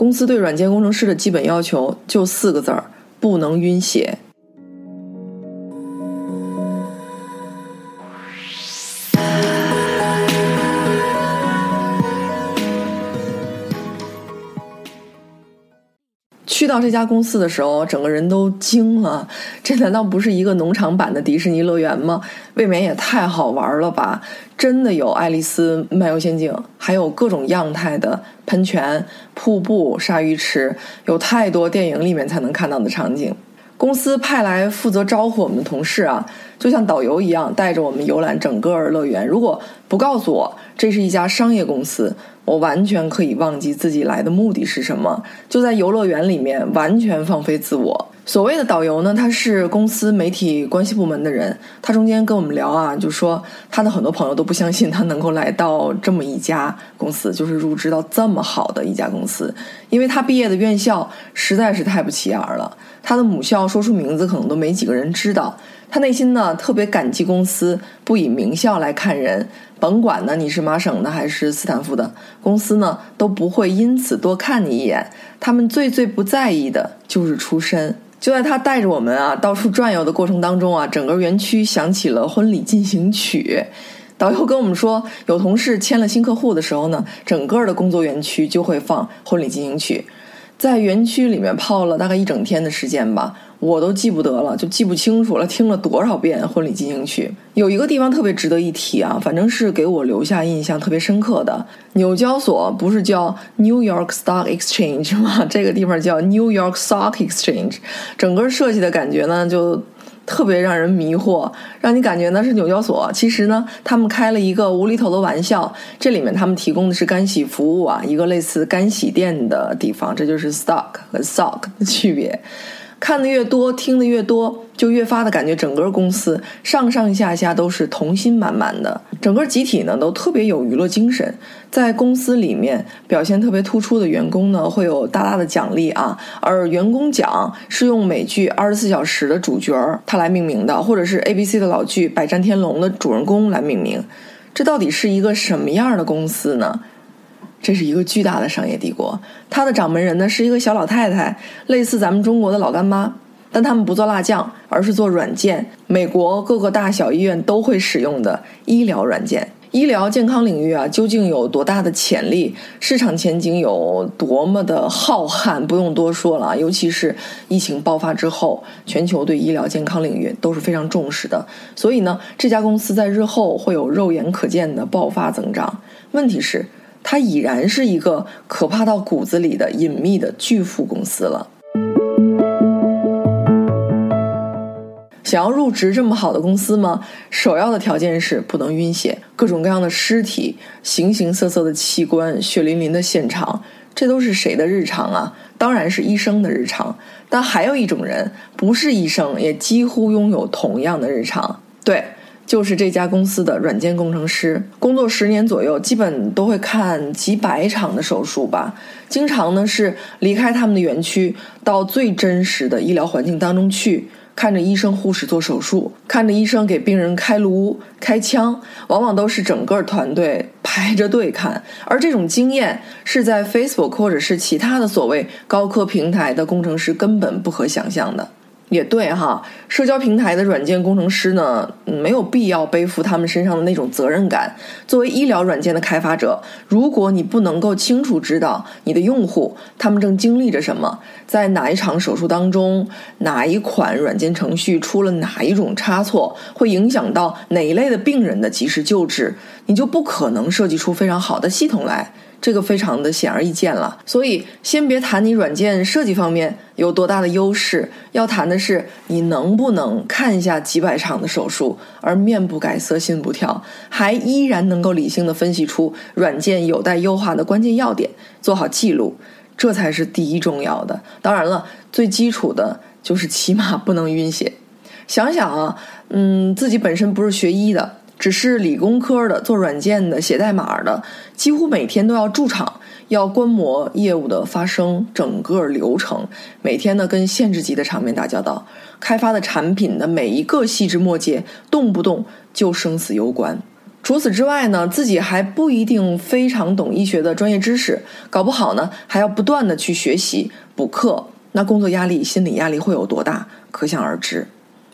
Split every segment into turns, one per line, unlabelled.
公司对软件工程师的基本要求就四个字儿：不能晕血。到这家公司的时候，整个人都惊了。这难道不是一个农场版的迪士尼乐园吗？未免也太好玩了吧！真的有《爱丽丝漫游仙境》，还有各种样态的喷泉、瀑布、鲨鱼池，有太多电影里面才能看到的场景。公司派来负责招呼我们的同事啊，就像导游一样，带着我们游览整个乐园。如果不告诉我这是一家商业公司，我完全可以忘记自己来的目的是什么，就在游乐园里面完全放飞自我。所谓的导游呢，他是公司媒体关系部门的人。他中间跟我们聊啊，就说他的很多朋友都不相信他能够来到这么一家公司，就是入职到这么好的一家公司，因为他毕业的院校实在是太不起眼了。他的母校说出名字可能都没几个人知道。他内心呢特别感激公司不以名校来看人，甭管呢你是麻省的还是斯坦福的，公司呢都不会因此多看你一眼。他们最最不在意的就是出身。就在他带着我们啊到处转悠的过程当中啊，整个园区响起了婚礼进行曲。导游跟我们说，有同事签了新客户的时候呢，整个的工作园区就会放婚礼进行曲。在园区里面泡了大概一整天的时间吧。我都记不得了，就记不清楚了。听了多少遍《婚礼进行曲》？有一个地方特别值得一提啊，反正是给我留下印象特别深刻的。纽交所不是叫 New York Stock Exchange 吗？这个地方叫 New York Stock Exchange。整个设计的感觉呢，就特别让人迷惑，让你感觉呢是纽交所。其实呢，他们开了一个无厘头的玩笑。这里面他们提供的是干洗服务啊，一个类似干洗店的地方。这就是 Stock 和 Sock 的区别。看的越多，听的越多，就越发的感觉整个公司上上下下都是童心满满的，整个集体呢都特别有娱乐精神。在公司里面表现特别突出的员工呢，会有大大的奖励啊。而员工奖是用美剧《二十四小时》的主角儿他来命名的，或者是 ABC 的老剧《百战天龙》的主人公来命名。这到底是一个什么样的公司呢？这是一个巨大的商业帝国，它的掌门人呢是一个小老太太，类似咱们中国的老干妈，但他们不做辣酱，而是做软件。美国各个大小医院都会使用的医疗软件，医疗健康领域啊，究竟有多大的潜力？市场前景有多么的浩瀚？不用多说了，尤其是疫情爆发之后，全球对医疗健康领域都是非常重视的。所以呢，这家公司在日后会有肉眼可见的爆发增长。问题是？它已然是一个可怕到骨子里的隐秘的巨富公司了。想要入职这么好的公司吗？首要的条件是不能晕血，各种各样的尸体、形形色色的器官、血淋淋的现场，这都是谁的日常啊？当然是医生的日常。但还有一种人，不是医生，也几乎拥有同样的日常。对。就是这家公司的软件工程师，工作十年左右，基本都会看几百场的手术吧。经常呢是离开他们的园区，到最真实的医疗环境当中去，看着医生护士做手术，看着医生给病人开颅、开枪，往往都是整个团队排着队看。而这种经验是在 Facebook 或者是其他的所谓高科平台的工程师根本不可想象的。也对哈，社交平台的软件工程师呢，没有必要背负他们身上的那种责任感。作为医疗软件的开发者，如果你不能够清楚知道你的用户他们正经历着什么，在哪一场手术当中，哪一款软件程序出了哪一种差错，会影响到哪一类的病人的及时救治，你就不可能设计出非常好的系统来。这个非常的显而易见了，所以先别谈你软件设计方面有多大的优势，要谈的是你能不能看一下几百场的手术而面不改色心不跳，还依然能够理性的分析出软件有待优化的关键要点，做好记录，这才是第一重要的。当然了，最基础的就是起码不能晕血。想想啊，嗯，自己本身不是学医的。只是理工科的做软件的写代码的，几乎每天都要驻场，要观摩业务的发生整个流程，每天呢跟限制级的场面打交道，开发的产品的每一个细枝末节，动不动就生死攸关。除此之外呢，自己还不一定非常懂医学的专业知识，搞不好呢还要不断的去学习补课，那工作压力、心理压力会有多大，可想而知。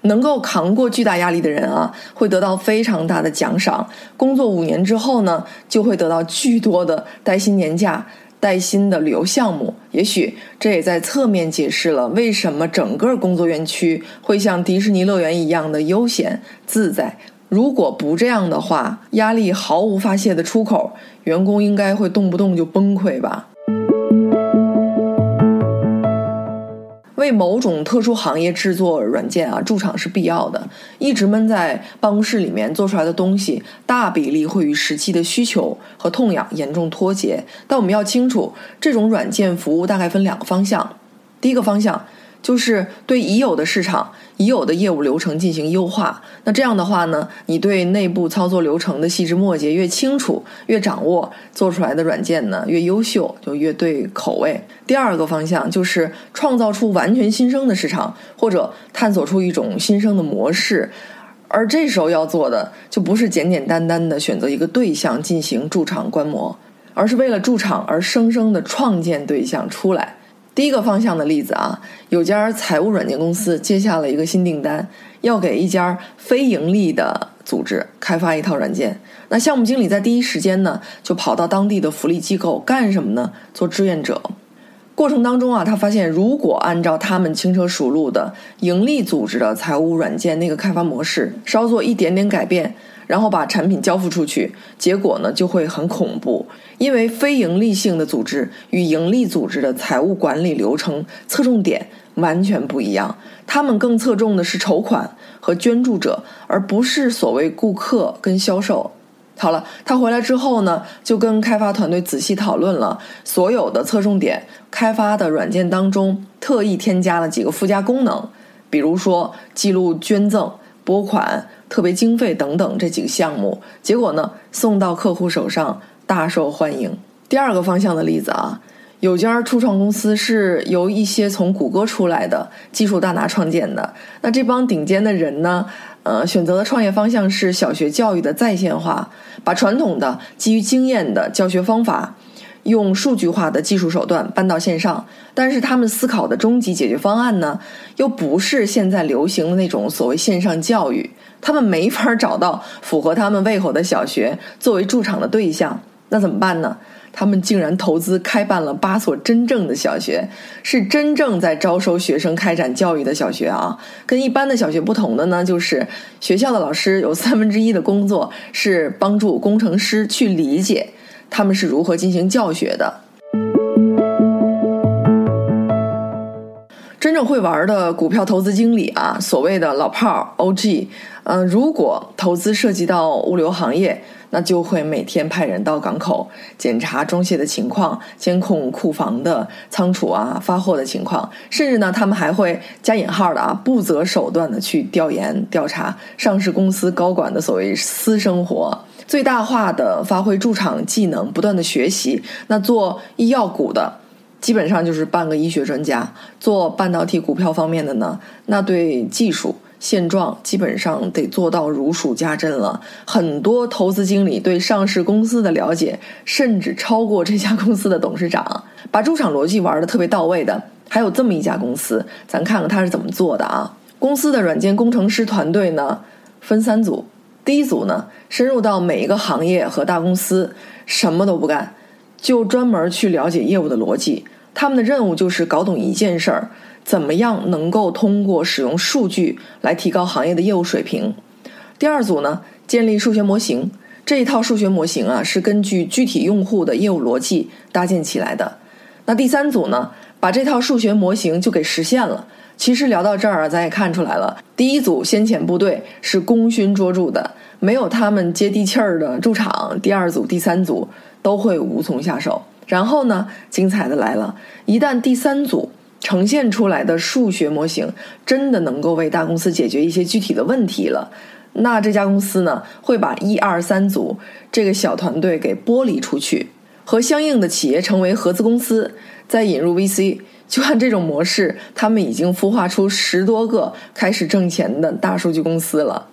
能够扛过巨大压力的人啊，会得到非常大的奖赏。工作五年之后呢，就会得到巨多的带薪年假、带薪的旅游项目。也许这也在侧面解释了为什么整个工作园区会像迪士尼乐园一样的悠闲自在。如果不这样的话，压力毫无发泄的出口，员工应该会动不动就崩溃吧。为某种特殊行业制作软件啊，驻场是必要的。一直闷在办公室里面做出来的东西，大比例会与实际的需求和痛痒严重脱节。但我们要清楚，这种软件服务大概分两个方向。第一个方向。就是对已有的市场、已有的业务流程进行优化。那这样的话呢，你对内部操作流程的细枝末节越清楚、越掌握，做出来的软件呢越优秀，就越对口味。第二个方向就是创造出完全新生的市场，或者探索出一种新生的模式。而这时候要做的，就不是简简单单的选择一个对象进行驻场观摩，而是为了驻场而生生的创建对象出来。第一个方向的例子啊，有家财务软件公司接下了一个新订单，要给一家非盈利的组织开发一套软件。那项目经理在第一时间呢，就跑到当地的福利机构干什么呢？做志愿者。过程当中啊，他发现如果按照他们轻车熟路的盈利组织的财务软件那个开发模式，稍做一点点改变。然后把产品交付出去，结果呢就会很恐怖，因为非盈利性的组织与盈利组织的财务管理流程侧重点完全不一样，他们更侧重的是筹款和捐助者，而不是所谓顾客跟销售。好了，他回来之后呢，就跟开发团队仔细讨论了所有的侧重点，开发的软件当中特意添加了几个附加功能，比如说记录捐赠、拨款。特别经费等等这几个项目，结果呢送到客户手上大受欢迎。第二个方向的例子啊，有家初创公司是由一些从谷歌出来的技术大拿创建的。那这帮顶尖的人呢，呃，选择的创业方向是小学教育的在线化，把传统的基于经验的教学方法。用数据化的技术手段搬到线上，但是他们思考的终极解决方案呢，又不是现在流行的那种所谓线上教育。他们没法找到符合他们胃口的小学作为驻场的对象，那怎么办呢？他们竟然投资开办了八所真正的小学，是真正在招收学生、开展教育的小学啊。跟一般的小学不同的呢，就是学校的老师有三分之一的工作是帮助工程师去理解。他们是如何进行教学的？真正会玩的股票投资经理啊，所谓的老炮儿 OG，嗯，如果投资涉及到物流行业，那就会每天派人到港口检查装卸的情况，监控库房的仓储啊、发货的情况，甚至呢，他们还会加引号的啊，不择手段的去调研调查上市公司高管的所谓私生活。最大化的发挥驻场技能，不断的学习。那做医药股的，基本上就是半个医学专家；做半导体股票方面的呢，那对技术现状基本上得做到如数家珍了。很多投资经理对上市公司的了解，甚至超过这家公司的董事长。把驻场逻辑玩的特别到位的，还有这么一家公司，咱看看他是怎么做的啊？公司的软件工程师团队呢，分三组。第一组呢，深入到每一个行业和大公司，什么都不干，就专门去了解业务的逻辑。他们的任务就是搞懂一件事儿：怎么样能够通过使用数据来提高行业的业务水平。第二组呢，建立数学模型。这一套数学模型啊，是根据具体用户的业务逻辑搭建起来的。那第三组呢，把这套数学模型就给实现了。其实聊到这儿啊，咱也看出来了，第一组先遣部队是功勋卓著的，没有他们接地气儿的驻场，第二组、第三组都会无从下手。然后呢，精彩的来了，一旦第三组呈现出来的数学模型真的能够为大公司解决一些具体的问题了，那这家公司呢，会把一二三组这个小团队给剥离出去，和相应的企业成为合资公司，再引入 VC。就按这种模式，他们已经孵化出十多个开始挣钱的大数据公司了。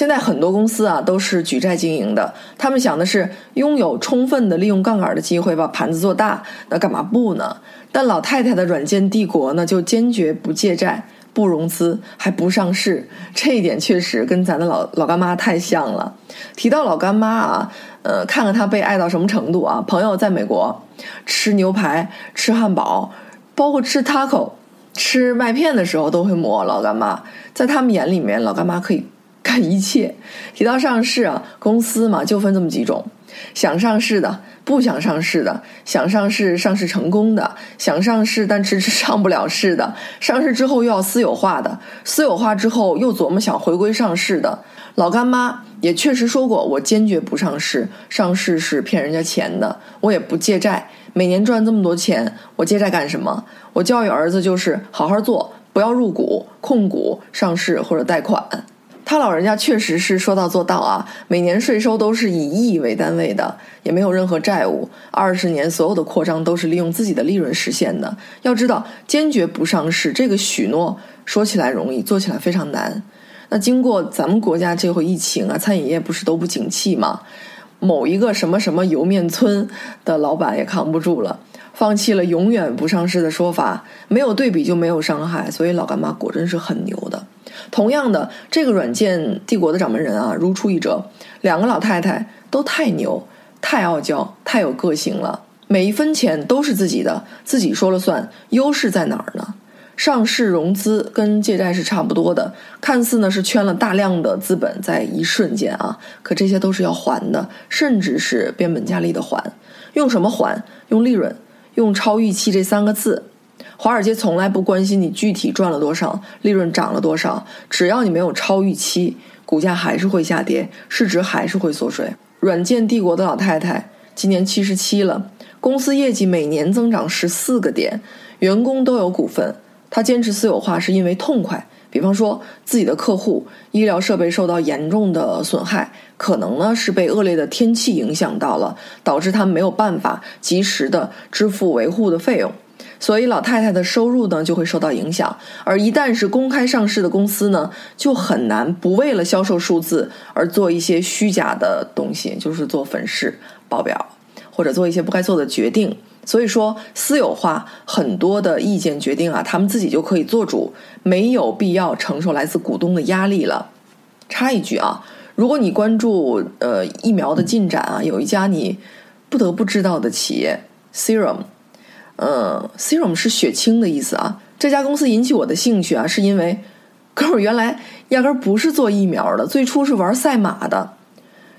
现在很多公司啊都是举债经营的，他们想的是拥有充分的利用杠杆的机会，把盘子做大，那干嘛不呢？但老太太的软件帝国呢，就坚决不借债、不融资、还不上市，这一点确实跟咱的老老干妈太像了。提到老干妈啊，呃，看看她被爱到什么程度啊！朋友在美国吃牛排、吃汉堡，包括吃 taco、吃麦片的时候，都会抹老干妈。在他们眼里面，老干妈可以。干一切，提到上市啊，公司嘛就分这么几种：想上市的，不想上市的；想上市上市成功的，想上市但迟迟上不了市的；上市之后又要私有化的，私有化之后又琢磨想回归上市的。老干妈也确实说过，我坚决不上市，上市是骗人家钱的，我也不借债，每年赚这么多钱，我借债干什么？我教育儿子就是好好做，不要入股、控股、上市或者贷款。他老人家确实是说到做到啊，每年税收都是以亿为单位的，也没有任何债务。二十年所有的扩张都是利用自己的利润实现的。要知道，坚决不上市这个许诺说起来容易，做起来非常难。那经过咱们国家这回疫情啊，餐饮业不是都不景气吗？某一个什么什么油面村的老板也扛不住了，放弃了永远不上市的说法。没有对比就没有伤害，所以老干妈果真是很牛的。同样的，这个软件帝国的掌门人啊，如出一辙。两个老太太都太牛、太傲娇、太有个性了，每一分钱都是自己的，自己说了算。优势在哪儿呢？上市融资跟借债是差不多的，看似呢是圈了大量的资本在一瞬间啊，可这些都是要还的，甚至是变本加厉的还。用什么还？用利润，用超预期这三个字。华尔街从来不关心你具体赚了多少，利润涨了多少，只要你没有超预期，股价还是会下跌，市值还是会缩水。软件帝国的老太太今年七十七了，公司业绩每年增长十四个点，员工都有股份。她坚持私有化是因为痛快，比方说自己的客户医疗设备受到严重的损害，可能呢是被恶劣的天气影响到了，导致他们没有办法及时的支付维护的费用。所以老太太的收入呢就会受到影响，而一旦是公开上市的公司呢，就很难不为了销售数字而做一些虚假的东西，就是做粉饰报表，或者做一些不该做的决定。所以说私有化很多的意见决定啊，他们自己就可以做主，没有必要承受来自股东的压力了。插一句啊，如果你关注呃疫苗的进展啊，有一家你不得不知道的企业 Serum。嗯，serum 是血清的意思啊。这家公司引起我的兴趣啊，是因为哥们儿原来压根儿不是做疫苗的，最初是玩赛马的，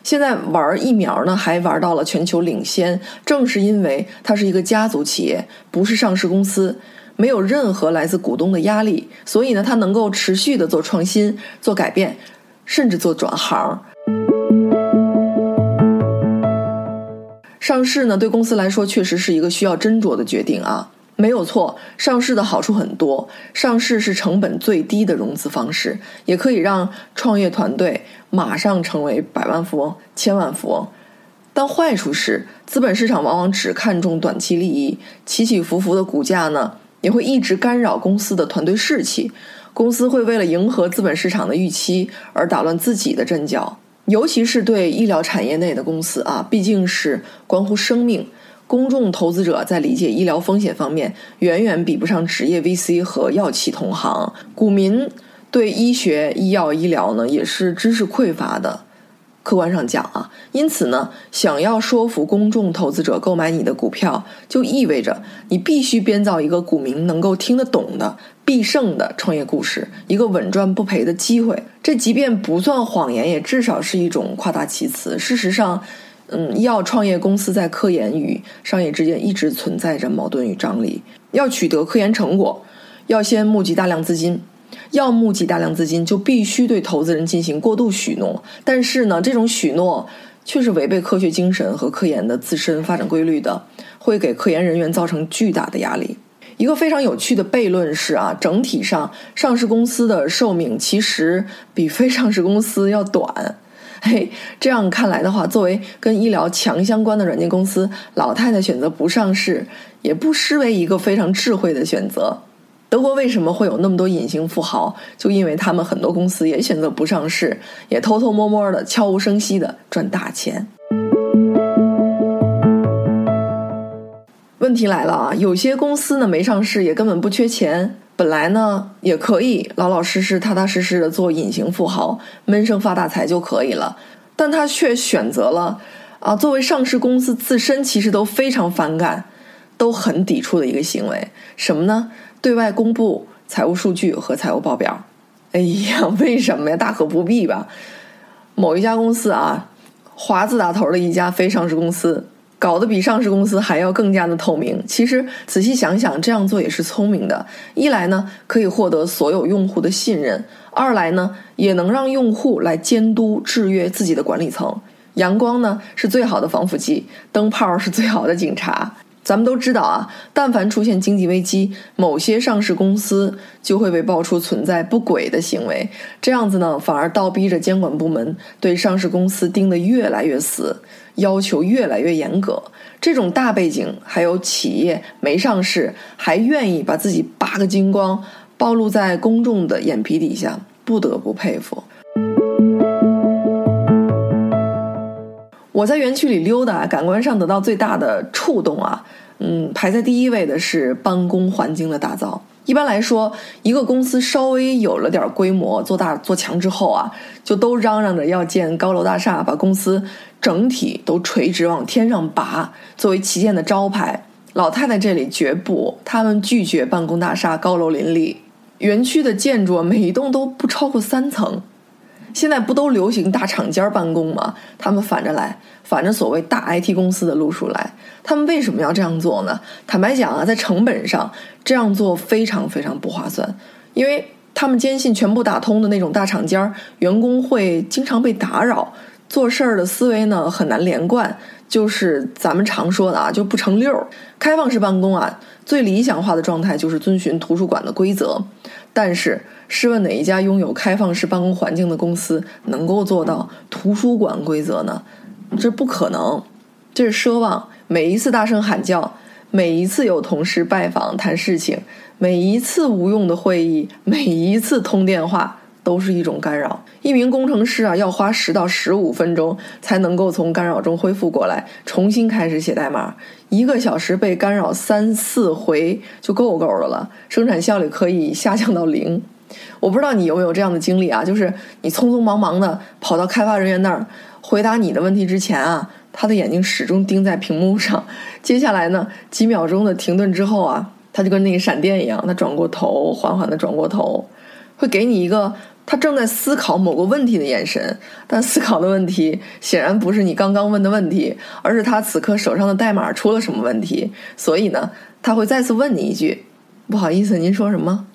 现在玩疫苗呢，还玩到了全球领先。正是因为它是一个家族企业，不是上市公司，没有任何来自股东的压力，所以呢，它能够持续的做创新、做改变，甚至做转行。上市呢，对公司来说确实是一个需要斟酌的决定啊，没有错。上市的好处很多，上市是成本最低的融资方式，也可以让创业团队马上成为百万富翁、千万富翁。但坏处是，资本市场往往只看重短期利益，起起伏伏的股价呢，也会一直干扰公司的团队士气。公司会为了迎合资本市场的预期而打乱自己的阵脚。尤其是对医疗产业内的公司啊，毕竟是关乎生命，公众投资者在理解医疗风险方面远远比不上职业 VC 和药企同行。股民对医学、医药、医疗呢也是知识匮乏的。客观上讲啊，因此呢，想要说服公众投资者购买你的股票，就意味着你必须编造一个股民能够听得懂的必胜的创业故事，一个稳赚不赔的机会。这即便不算谎言，也至少是一种夸大其词。事实上，嗯，医药创业公司在科研与商业之间一直存在着矛盾与张力。要取得科研成果，要先募集大量资金。要募集大量资金，就必须对投资人进行过度许诺。但是呢，这种许诺却是违背科学精神和科研的自身发展规律的，会给科研人员造成巨大的压力。一个非常有趣的悖论是啊，整体上上市公司的寿命其实比非上市公司要短。嘿，这样看来的话，作为跟医疗强相关的软件公司，老太太选择不上市，也不失为一个非常智慧的选择。德国为什么会有那么多隐形富豪？就因为他们很多公司也选择不上市，也偷偷摸摸的、悄无声息的赚大钱。问题来了啊，有些公司呢没上市，也根本不缺钱。本来呢也可以老老实实、踏踏实实的做隐形富豪，闷声发大财就可以了。但他却选择了啊，作为上市公司自身其实都非常反感、都很抵触的一个行为，什么呢？对外公布财务数据和财务报表。哎呀，为什么呀？大可不必吧。某一家公司啊，华字打头的一家非上市公司。搞得比上市公司还要更加的透明。其实仔细想想，这样做也是聪明的。一来呢，可以获得所有用户的信任；二来呢，也能让用户来监督制约自己的管理层。阳光呢是最好的防腐剂，灯泡是最好的警察。咱们都知道啊，但凡出现经济危机，某些上市公司就会被爆出存在不轨的行为。这样子呢，反而倒逼着监管部门对上市公司盯得越来越死。要求越来越严格，这种大背景还有企业没上市还愿意把自己扒个精光，暴露在公众的眼皮底下，不得不佩服。我在园区里溜达，感官上得到最大的触动啊，嗯，排在第一位的是办公环境的打造。一般来说，一个公司稍微有了点规模，做大做强之后啊，就都嚷嚷着要建高楼大厦，把公司整体都垂直往天上拔，作为旗舰的招牌。老太太这里绝不，他们拒绝办公大厦高楼林立，园区的建筑每一栋都不超过三层。现在不都流行大厂间办公吗？他们反着来，反着所谓大 IT 公司的路数来。他们为什么要这样做呢？坦白讲啊，在成本上这样做非常非常不划算，因为他们坚信全部打通的那种大厂间员工会经常被打扰，做事儿的思维呢很难连贯，就是咱们常说的啊，就不成溜儿。开放式办公啊，最理想化的状态就是遵循图书馆的规则，但是。试问哪一家拥有开放式办公环境的公司能够做到图书馆规则呢？这不可能，这是奢望。每一次大声喊叫，每一次有同事拜访谈事情，每一次无用的会议，每一次通电话。都是一种干扰。一名工程师啊，要花十到十五分钟才能够从干扰中恢复过来，重新开始写代码。一个小时被干扰三四回就够够的了，生产效率可以下降到零。我不知道你有没有这样的经历啊？就是你匆匆忙忙的跑到开发人员那儿回答你的问题之前啊，他的眼睛始终盯在屏幕上。接下来呢，几秒钟的停顿之后啊，他就跟那个闪电一样，他转过头，缓缓的转过头，会给你一个。他正在思考某个问题的眼神，但思考的问题显然不是你刚刚问的问题，而是他此刻手上的代码出了什么问题。所以呢，他会再次问你一句：“不好意思，您说什么？”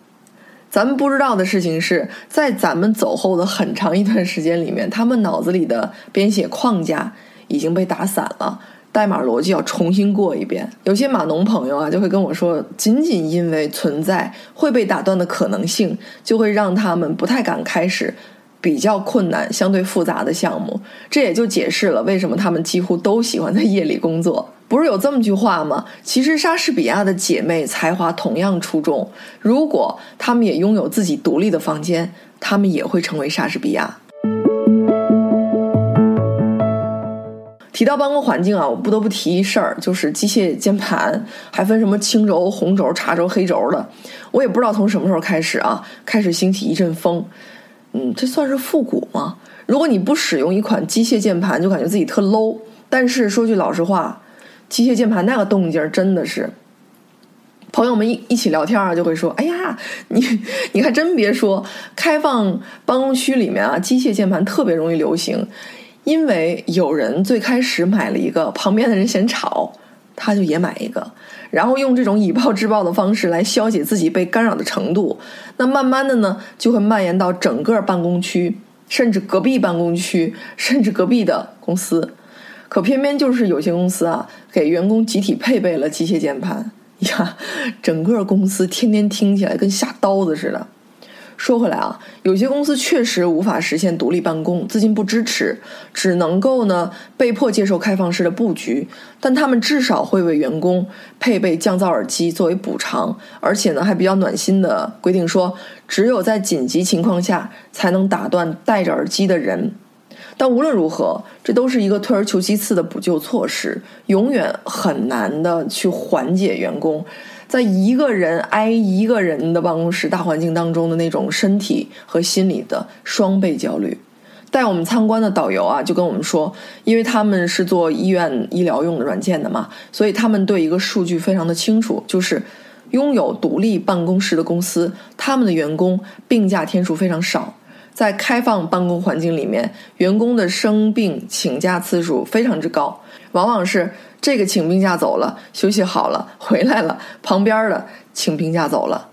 咱们不知道的事情是在咱们走后的很长一段时间里面，他们脑子里的编写框架已经被打散了。代码逻辑要重新过一遍。有些码农朋友啊，就会跟我说，仅仅因为存在会被打断的可能性，就会让他们不太敢开始比较困难、相对复杂的项目。这也就解释了为什么他们几乎都喜欢在夜里工作。不是有这么句话吗？其实莎士比亚的姐妹才华同样出众，如果她们也拥有自己独立的房间，她们也会成为莎士比亚。提到办公环境啊，我不得不提一事儿，就是机械键盘还分什么青轴、红轴、茶轴、黑轴的。我也不知道从什么时候开始啊，开始兴起一阵风。嗯，这算是复古吗？如果你不使用一款机械键盘，就感觉自己特 low。但是说句老实话，机械键盘那个动静真的是，朋友们一一起聊天啊，就会说：“哎呀，你 你还真别说，开放办公区里面啊，机械键盘特别容易流行。”因为有人最开始买了一个，旁边的人嫌吵，他就也买一个，然后用这种以暴制暴的方式来消解自己被干扰的程度。那慢慢的呢，就会蔓延到整个办公区，甚至隔壁办公区，甚至隔壁的公司。可偏偏就是有些公司啊，给员工集体配备了机械键盘呀，整个公司天天听起来跟下刀子似的。说回来啊，有些公司确实无法实现独立办公，资金不支持，只能够呢被迫接受开放式的布局。但他们至少会为员工配备降噪耳机作为补偿，而且呢还比较暖心的规定说，只有在紧急情况下才能打断戴着耳机的人。但无论如何，这都是一个退而求其次的补救措施，永远很难的去缓解员工。在一个人挨一个人的办公室大环境当中的那种身体和心理的双倍焦虑，带我们参观的导游啊就跟我们说，因为他们是做医院医疗用的软件的嘛，所以他们对一个数据非常的清楚，就是拥有独立办公室的公司，他们的员工病假天数非常少，在开放办公环境里面，员工的生病请假次数非常之高，往往是。这个请病假走了，休息好了，回来了，旁边的请病假走了，